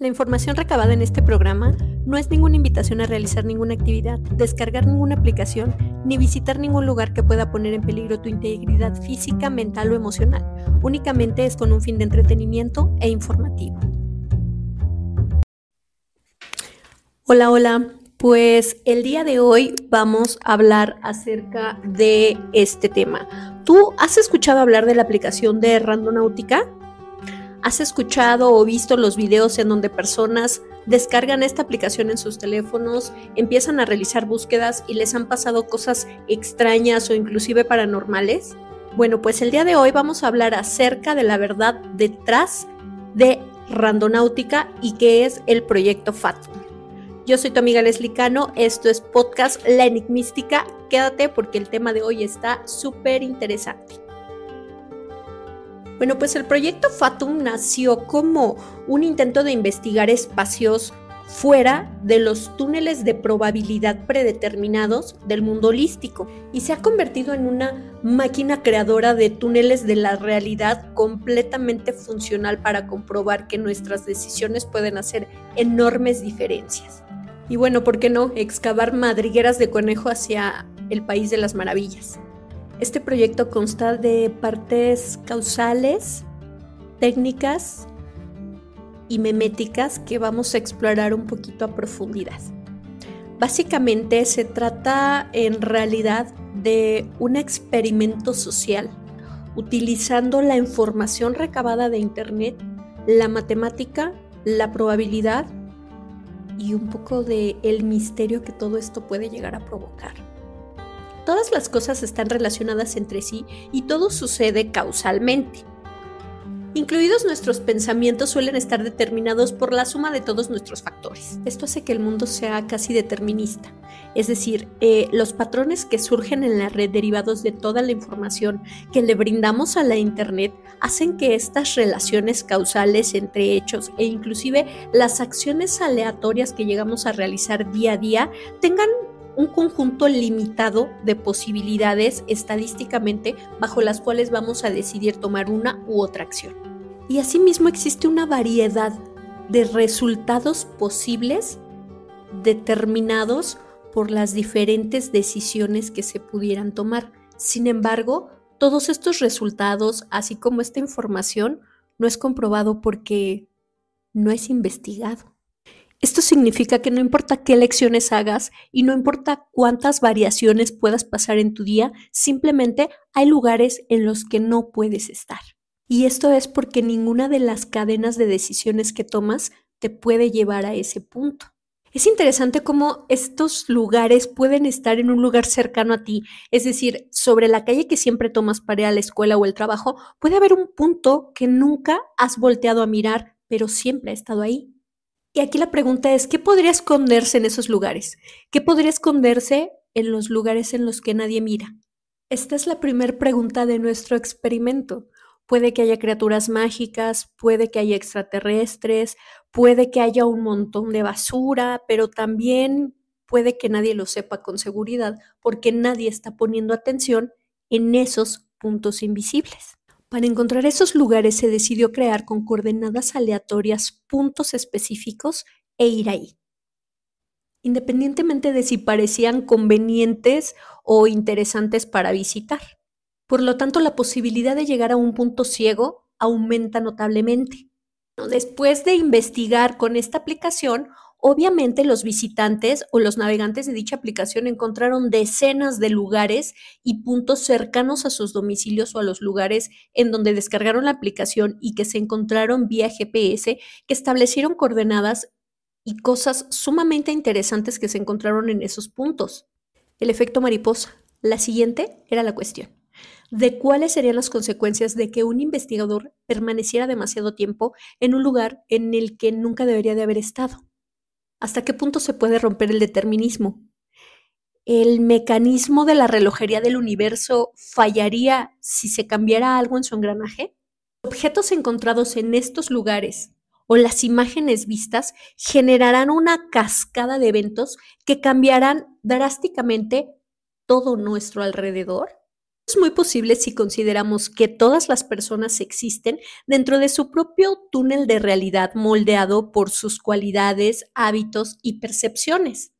La información recabada en este programa no es ninguna invitación a realizar ninguna actividad, descargar ninguna aplicación, ni visitar ningún lugar que pueda poner en peligro tu integridad física, mental o emocional. Únicamente es con un fin de entretenimiento e informativo. Hola, hola. Pues el día de hoy vamos a hablar acerca de este tema. ¿Tú has escuchado hablar de la aplicación de Randonáutica? ¿Has escuchado o visto los videos en donde personas descargan esta aplicación en sus teléfonos, empiezan a realizar búsquedas y les han pasado cosas extrañas o inclusive paranormales? Bueno, pues el día de hoy vamos a hablar acerca de la verdad detrás de Randonáutica y qué es el proyecto Fatum. Yo soy tu amiga esto es podcast La Enigmística. Quédate porque el tema de hoy está súper interesante. Bueno, pues el proyecto Fatum nació como un intento de investigar espacios fuera de los túneles de probabilidad predeterminados del mundo holístico y se ha convertido en una máquina creadora de túneles de la realidad completamente funcional para comprobar que nuestras decisiones pueden hacer enormes diferencias. Y bueno, ¿por qué no excavar madrigueras de conejo hacia el país de las maravillas? Este proyecto consta de partes causales, técnicas y meméticas que vamos a explorar un poquito a profundidad. Básicamente se trata en realidad de un experimento social utilizando la información recabada de Internet, la matemática, la probabilidad y un poco de el misterio que todo esto puede llegar a provocar. Todas las cosas están relacionadas entre sí y todo sucede causalmente. Incluidos nuestros pensamientos suelen estar determinados por la suma de todos nuestros factores. Esto hace que el mundo sea casi determinista. Es decir, eh, los patrones que surgen en la red derivados de toda la información que le brindamos a la Internet hacen que estas relaciones causales entre hechos e inclusive las acciones aleatorias que llegamos a realizar día a día tengan un conjunto limitado de posibilidades estadísticamente bajo las cuales vamos a decidir tomar una u otra acción. Y asimismo existe una variedad de resultados posibles determinados por las diferentes decisiones que se pudieran tomar. Sin embargo, todos estos resultados, así como esta información, no es comprobado porque no es investigado. Esto significa que no importa qué lecciones hagas y no importa cuántas variaciones puedas pasar en tu día, simplemente hay lugares en los que no puedes estar. Y esto es porque ninguna de las cadenas de decisiones que tomas te puede llevar a ese punto. Es interesante cómo estos lugares pueden estar en un lugar cercano a ti, es decir, sobre la calle que siempre tomas para ir a la escuela o el trabajo, puede haber un punto que nunca has volteado a mirar, pero siempre ha estado ahí. Y aquí la pregunta es, ¿qué podría esconderse en esos lugares? ¿Qué podría esconderse en los lugares en los que nadie mira? Esta es la primera pregunta de nuestro experimento. Puede que haya criaturas mágicas, puede que haya extraterrestres, puede que haya un montón de basura, pero también puede que nadie lo sepa con seguridad porque nadie está poniendo atención en esos puntos invisibles. Para encontrar esos lugares se decidió crear con coordenadas aleatorias puntos específicos e ir ahí. Independientemente de si parecían convenientes o interesantes para visitar. Por lo tanto, la posibilidad de llegar a un punto ciego aumenta notablemente. Después de investigar con esta aplicación, Obviamente los visitantes o los navegantes de dicha aplicación encontraron decenas de lugares y puntos cercanos a sus domicilios o a los lugares en donde descargaron la aplicación y que se encontraron vía GPS que establecieron coordenadas y cosas sumamente interesantes que se encontraron en esos puntos. El efecto mariposa. La siguiente era la cuestión de cuáles serían las consecuencias de que un investigador permaneciera demasiado tiempo en un lugar en el que nunca debería de haber estado. ¿Hasta qué punto se puede romper el determinismo? ¿El mecanismo de la relojería del universo fallaría si se cambiara algo en su engranaje? Objetos encontrados en estos lugares o las imágenes vistas generarán una cascada de eventos que cambiarán drásticamente todo nuestro alrededor. Es muy posible si consideramos que todas las personas existen dentro de su propio túnel de realidad moldeado por sus cualidades, hábitos y percepciones.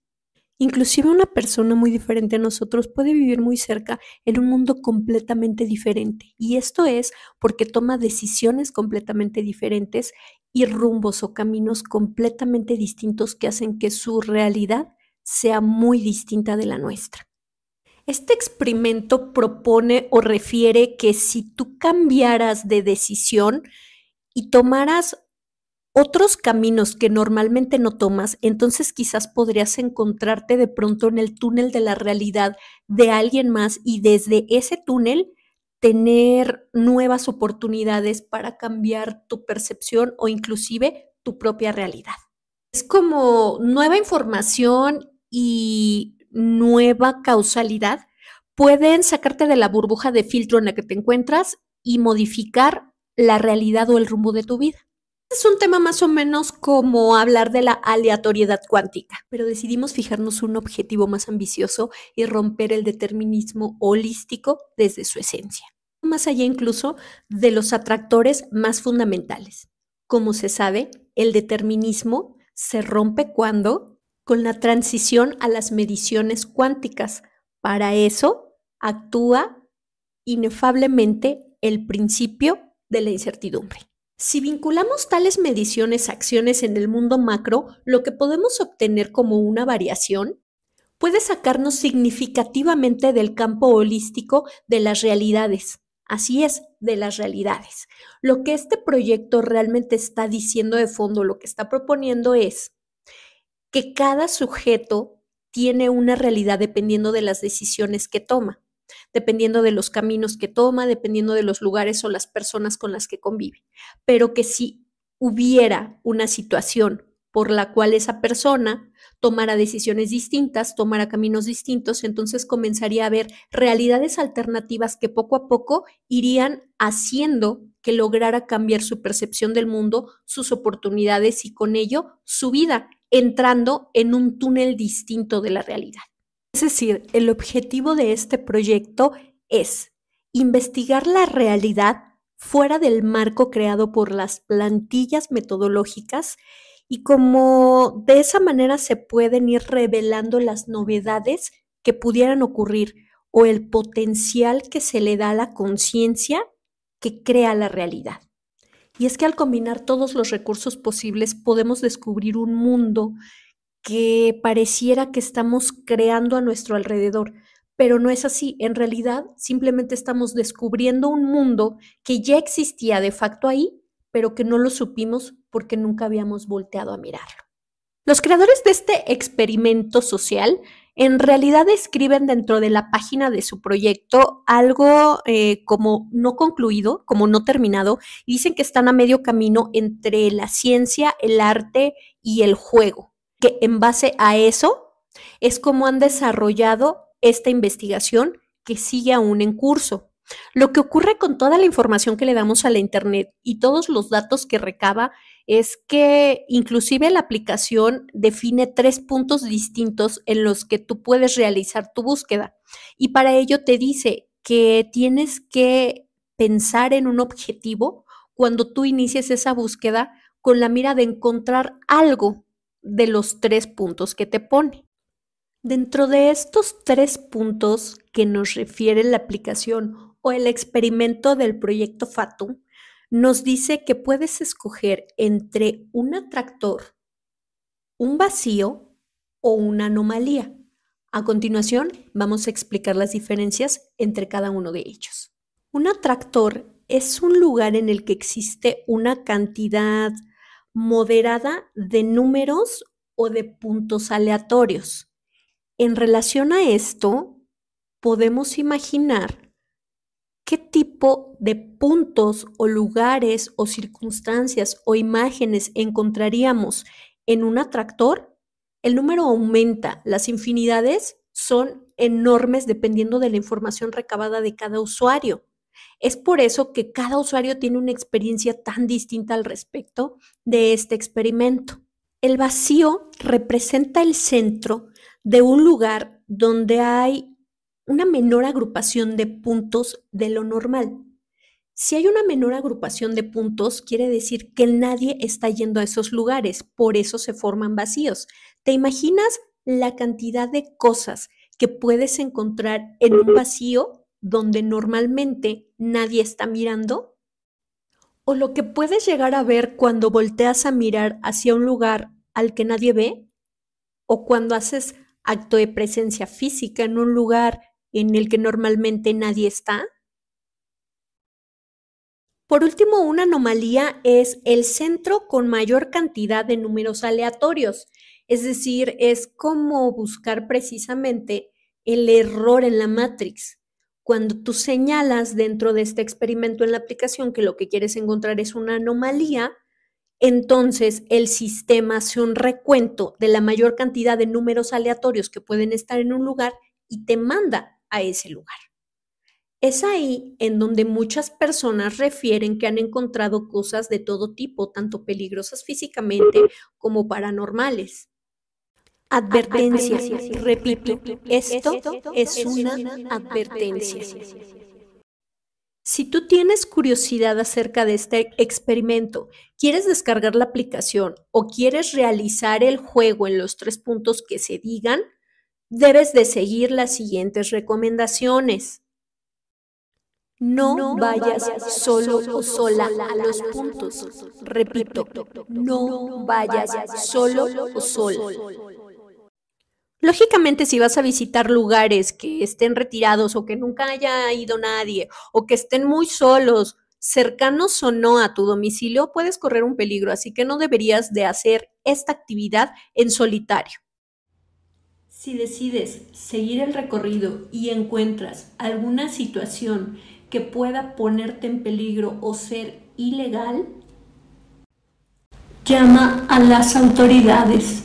Inclusive una persona muy diferente a nosotros puede vivir muy cerca en un mundo completamente diferente. Y esto es porque toma decisiones completamente diferentes y rumbos o caminos completamente distintos que hacen que su realidad sea muy distinta de la nuestra. Este experimento propone o refiere que si tú cambiaras de decisión y tomaras otros caminos que normalmente no tomas, entonces quizás podrías encontrarte de pronto en el túnel de la realidad de alguien más y desde ese túnel tener nuevas oportunidades para cambiar tu percepción o inclusive tu propia realidad. Es como nueva información y nueva causalidad pueden sacarte de la burbuja de filtro en la que te encuentras y modificar la realidad o el rumbo de tu vida. Es un tema más o menos como hablar de la aleatoriedad cuántica, pero decidimos fijarnos un objetivo más ambicioso y romper el determinismo holístico desde su esencia, más allá incluso de los atractores más fundamentales. Como se sabe, el determinismo se rompe cuando con la transición a las mediciones cuánticas. Para eso actúa inefablemente el principio de la incertidumbre. Si vinculamos tales mediciones a acciones en el mundo macro, lo que podemos obtener como una variación puede sacarnos significativamente del campo holístico de las realidades. Así es, de las realidades. Lo que este proyecto realmente está diciendo de fondo, lo que está proponiendo es que cada sujeto tiene una realidad dependiendo de las decisiones que toma dependiendo de los caminos que toma, dependiendo de los lugares o las personas con las que convive. Pero que si hubiera una situación por la cual esa persona tomara decisiones distintas, tomara caminos distintos, entonces comenzaría a haber realidades alternativas que poco a poco irían haciendo que lograra cambiar su percepción del mundo, sus oportunidades y con ello su vida, entrando en un túnel distinto de la realidad. Es decir, el objetivo de este proyecto es investigar la realidad fuera del marco creado por las plantillas metodológicas y como de esa manera se pueden ir revelando las novedades que pudieran ocurrir o el potencial que se le da a la conciencia que crea la realidad. Y es que al combinar todos los recursos posibles podemos descubrir un mundo que pareciera que estamos creando a nuestro alrededor, pero no es así. En realidad, simplemente estamos descubriendo un mundo que ya existía de facto ahí, pero que no lo supimos porque nunca habíamos volteado a mirarlo. Los creadores de este experimento social en realidad escriben dentro de la página de su proyecto algo eh, como no concluido, como no terminado, y dicen que están a medio camino entre la ciencia, el arte y el juego que en base a eso es como han desarrollado esta investigación que sigue aún en curso. Lo que ocurre con toda la información que le damos a la Internet y todos los datos que recaba es que inclusive la aplicación define tres puntos distintos en los que tú puedes realizar tu búsqueda. Y para ello te dice que tienes que pensar en un objetivo cuando tú inicies esa búsqueda con la mira de encontrar algo de los tres puntos que te pone. Dentro de estos tres puntos que nos refiere la aplicación o el experimento del proyecto FATU, nos dice que puedes escoger entre un atractor, un vacío o una anomalía. A continuación, vamos a explicar las diferencias entre cada uno de ellos. Un atractor es un lugar en el que existe una cantidad moderada de números o de puntos aleatorios. En relación a esto, podemos imaginar qué tipo de puntos o lugares o circunstancias o imágenes encontraríamos en un atractor. El número aumenta, las infinidades son enormes dependiendo de la información recabada de cada usuario. Es por eso que cada usuario tiene una experiencia tan distinta al respecto de este experimento. El vacío representa el centro de un lugar donde hay una menor agrupación de puntos de lo normal. Si hay una menor agrupación de puntos, quiere decir que nadie está yendo a esos lugares, por eso se forman vacíos. ¿Te imaginas la cantidad de cosas que puedes encontrar en un vacío donde normalmente nadie está mirando? ¿O lo que puedes llegar a ver cuando volteas a mirar hacia un lugar al que nadie ve? ¿O cuando haces acto de presencia física en un lugar en el que normalmente nadie está? Por último, una anomalía es el centro con mayor cantidad de números aleatorios, es decir, es como buscar precisamente el error en la matrix. Cuando tú señalas dentro de este experimento en la aplicación que lo que quieres encontrar es una anomalía, entonces el sistema hace un recuento de la mayor cantidad de números aleatorios que pueden estar en un lugar y te manda a ese lugar. Es ahí en donde muchas personas refieren que han encontrado cosas de todo tipo, tanto peligrosas físicamente como paranormales. Advertencia, repito, esto es una advertencia. Si tú tienes curiosidad acerca de este experimento, quieres descargar la aplicación o quieres realizar el juego en los tres puntos que se digan, debes de seguir las siguientes recomendaciones. No, vayas, solo o sola a los puntos. Repito, no vayas solo o sola. Lógicamente, si vas a visitar lugares que estén retirados o que nunca haya ido nadie o que estén muy solos, cercanos o no a tu domicilio, puedes correr un peligro, así que no deberías de hacer esta actividad en solitario. Si decides seguir el recorrido y encuentras alguna situación que pueda ponerte en peligro o ser ilegal, llama a las autoridades.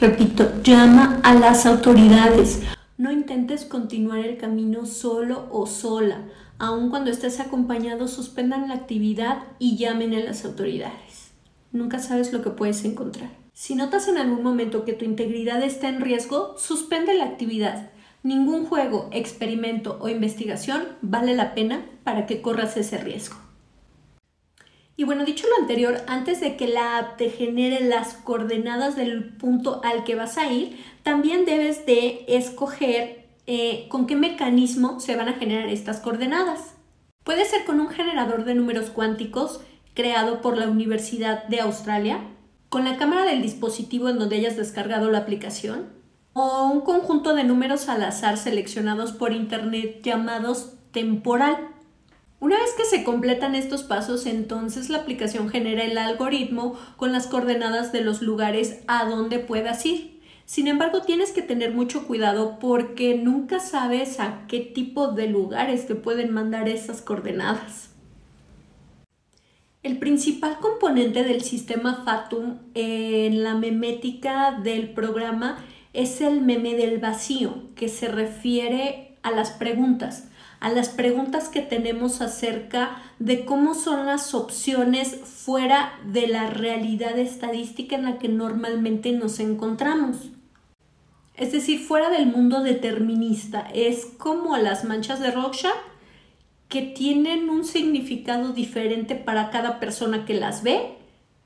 Repito, llama a las autoridades. No intentes continuar el camino solo o sola. Aun cuando estés acompañado, suspendan la actividad y llamen a las autoridades. Nunca sabes lo que puedes encontrar. Si notas en algún momento que tu integridad está en riesgo, suspende la actividad. Ningún juego, experimento o investigación vale la pena para que corras ese riesgo. Y bueno, dicho lo anterior, antes de que la app te genere las coordenadas del punto al que vas a ir, también debes de escoger eh, con qué mecanismo se van a generar estas coordenadas. Puede ser con un generador de números cuánticos creado por la Universidad de Australia, con la cámara del dispositivo en donde hayas descargado la aplicación, o un conjunto de números al azar seleccionados por Internet llamados temporal. Una vez que se completan estos pasos, entonces la aplicación genera el algoritmo con las coordenadas de los lugares a donde puedas ir. Sin embargo, tienes que tener mucho cuidado porque nunca sabes a qué tipo de lugares te pueden mandar esas coordenadas. El principal componente del sistema Fatum en la memética del programa es el meme del vacío, que se refiere a las preguntas, a las preguntas que tenemos acerca de cómo son las opciones fuera de la realidad estadística en la que normalmente nos encontramos. Es decir, fuera del mundo determinista, es como las manchas de Rorschach que tienen un significado diferente para cada persona que las ve.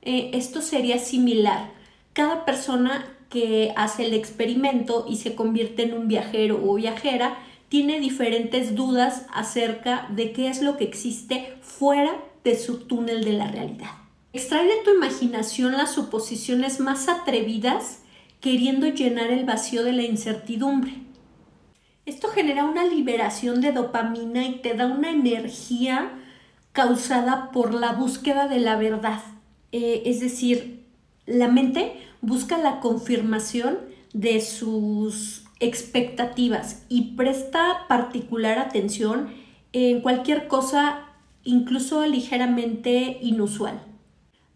Eh, esto sería similar. Cada persona que hace el experimento y se convierte en un viajero o viajera, tiene diferentes dudas acerca de qué es lo que existe fuera de su túnel de la realidad. Extrae de tu imaginación las suposiciones más atrevidas queriendo llenar el vacío de la incertidumbre. Esto genera una liberación de dopamina y te da una energía causada por la búsqueda de la verdad. Eh, es decir, la mente busca la confirmación de sus expectativas y presta particular atención en cualquier cosa incluso ligeramente inusual.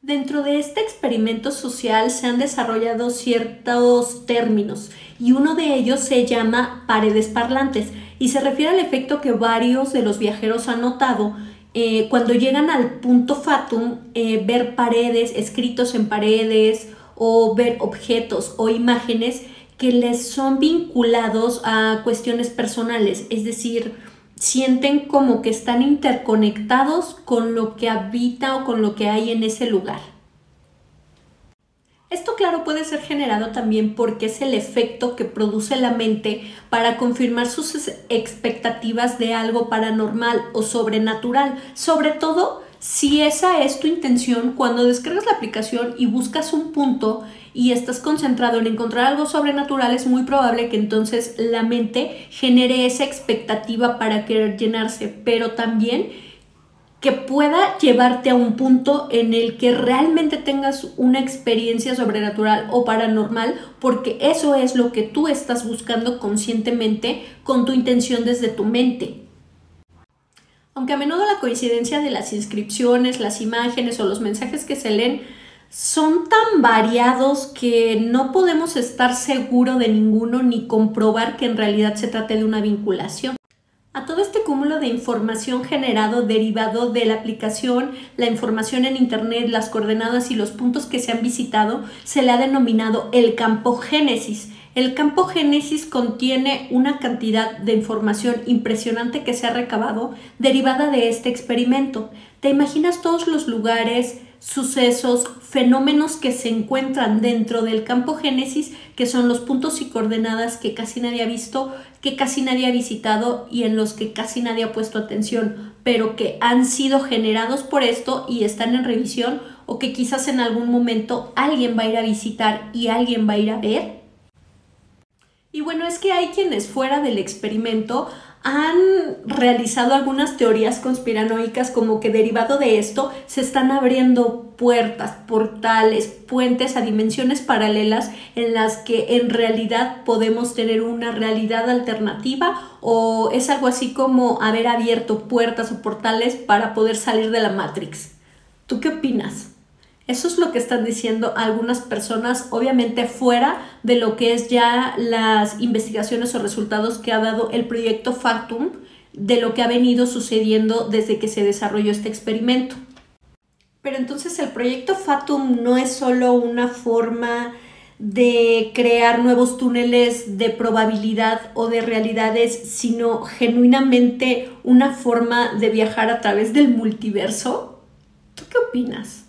Dentro de este experimento social se han desarrollado ciertos términos y uno de ellos se llama paredes parlantes y se refiere al efecto que varios de los viajeros han notado eh, cuando llegan al punto fatum, eh, ver paredes, escritos en paredes o ver objetos o imágenes que les son vinculados a cuestiones personales, es decir, sienten como que están interconectados con lo que habita o con lo que hay en ese lugar. Esto claro puede ser generado también porque es el efecto que produce la mente para confirmar sus expectativas de algo paranormal o sobrenatural, sobre todo si esa es tu intención cuando descargas la aplicación y buscas un punto y estás concentrado en encontrar algo sobrenatural, es muy probable que entonces la mente genere esa expectativa para querer llenarse, pero también que pueda llevarte a un punto en el que realmente tengas una experiencia sobrenatural o paranormal, porque eso es lo que tú estás buscando conscientemente con tu intención desde tu mente. Aunque a menudo la coincidencia de las inscripciones, las imágenes o los mensajes que se leen son tan variados que no podemos estar seguros de ninguno ni comprobar que en realidad se trate de una vinculación. A todo este cúmulo de información generado derivado de la aplicación, la información en Internet, las coordenadas y los puntos que se han visitado, se le ha denominado el campo génesis. El campo Génesis contiene una cantidad de información impresionante que se ha recabado derivada de este experimento. ¿Te imaginas todos los lugares, sucesos, fenómenos que se encuentran dentro del campo Génesis, que son los puntos y coordenadas que casi nadie ha visto, que casi nadie ha visitado y en los que casi nadie ha puesto atención, pero que han sido generados por esto y están en revisión o que quizás en algún momento alguien va a ir a visitar y alguien va a ir a ver? Y bueno, es que hay quienes fuera del experimento han realizado algunas teorías conspiranoicas como que derivado de esto se están abriendo puertas, portales, puentes a dimensiones paralelas en las que en realidad podemos tener una realidad alternativa o es algo así como haber abierto puertas o portales para poder salir de la Matrix. ¿Tú qué opinas? Eso es lo que están diciendo algunas personas, obviamente fuera de lo que es ya las investigaciones o resultados que ha dado el proyecto Factum, de lo que ha venido sucediendo desde que se desarrolló este experimento. Pero entonces el proyecto Fatum no es solo una forma de crear nuevos túneles de probabilidad o de realidades, sino genuinamente una forma de viajar a través del multiverso. ¿Tú qué opinas?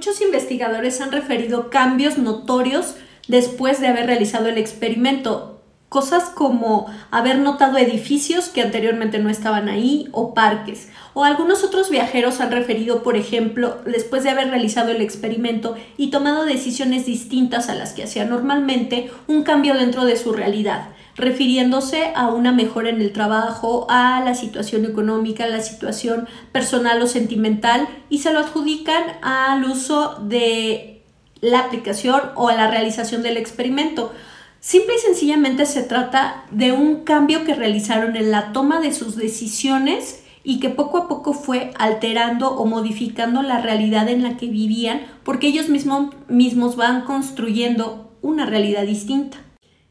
Muchos investigadores han referido cambios notorios después de haber realizado el experimento, cosas como haber notado edificios que anteriormente no estaban ahí o parques. O algunos otros viajeros han referido, por ejemplo, después de haber realizado el experimento y tomado decisiones distintas a las que hacían normalmente, un cambio dentro de su realidad refiriéndose a una mejora en el trabajo, a la situación económica, a la situación personal o sentimental y se lo adjudican al uso de la aplicación o a la realización del experimento. Simple y sencillamente se trata de un cambio que realizaron en la toma de sus decisiones y que poco a poco fue alterando o modificando la realidad en la que vivían porque ellos mismos, mismos van construyendo una realidad distinta.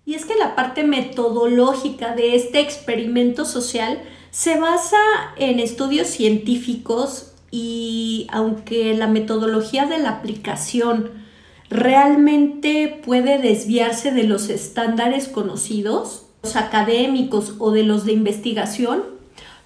Y es que la parte metodológica de este experimento social se basa en estudios científicos y aunque la metodología de la aplicación realmente puede desviarse de los estándares conocidos, los académicos o de los de investigación,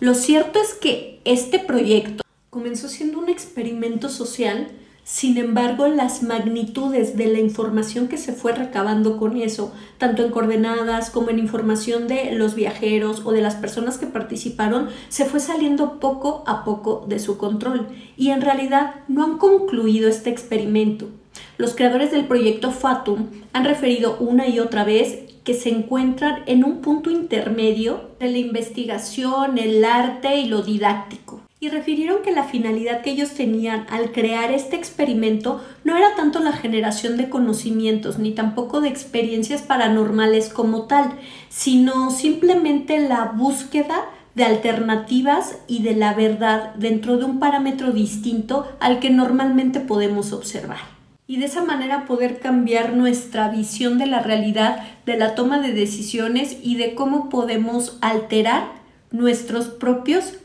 lo cierto es que este proyecto comenzó siendo un experimento social sin embargo, las magnitudes de la información que se fue recabando con eso, tanto en coordenadas como en información de los viajeros o de las personas que participaron, se fue saliendo poco a poco de su control y en realidad no han concluido este experimento. Los creadores del proyecto Fatum han referido una y otra vez que se encuentran en un punto intermedio de la investigación, el arte y lo didáctico y refirieron que la finalidad que ellos tenían al crear este experimento no era tanto la generación de conocimientos ni tampoco de experiencias paranormales como tal, sino simplemente la búsqueda de alternativas y de la verdad dentro de un parámetro distinto al que normalmente podemos observar. Y de esa manera poder cambiar nuestra visión de la realidad, de la toma de decisiones y de cómo podemos alterar nuestros propios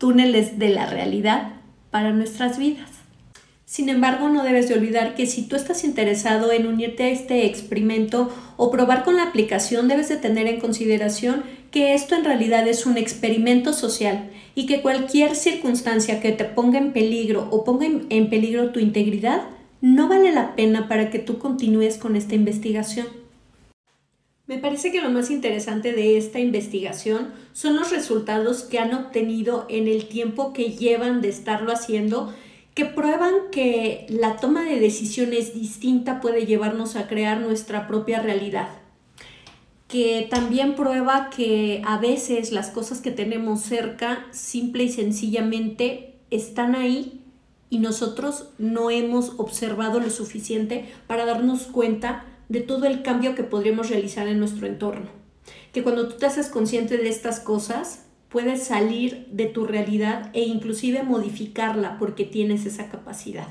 túneles de la realidad para nuestras vidas. Sin embargo, no debes de olvidar que si tú estás interesado en unirte a este experimento o probar con la aplicación, debes de tener en consideración que esto en realidad es un experimento social y que cualquier circunstancia que te ponga en peligro o ponga en peligro tu integridad no vale la pena para que tú continúes con esta investigación. Me parece que lo más interesante de esta investigación son los resultados que han obtenido en el tiempo que llevan de estarlo haciendo que prueban que la toma de decisiones distinta puede llevarnos a crear nuestra propia realidad, que también prueba que a veces las cosas que tenemos cerca simple y sencillamente están ahí y nosotros no hemos observado lo suficiente para darnos cuenta de todo el cambio que podríamos realizar en nuestro entorno. Que cuando tú te haces consciente de estas cosas, puedes salir de tu realidad e inclusive modificarla porque tienes esa capacidad.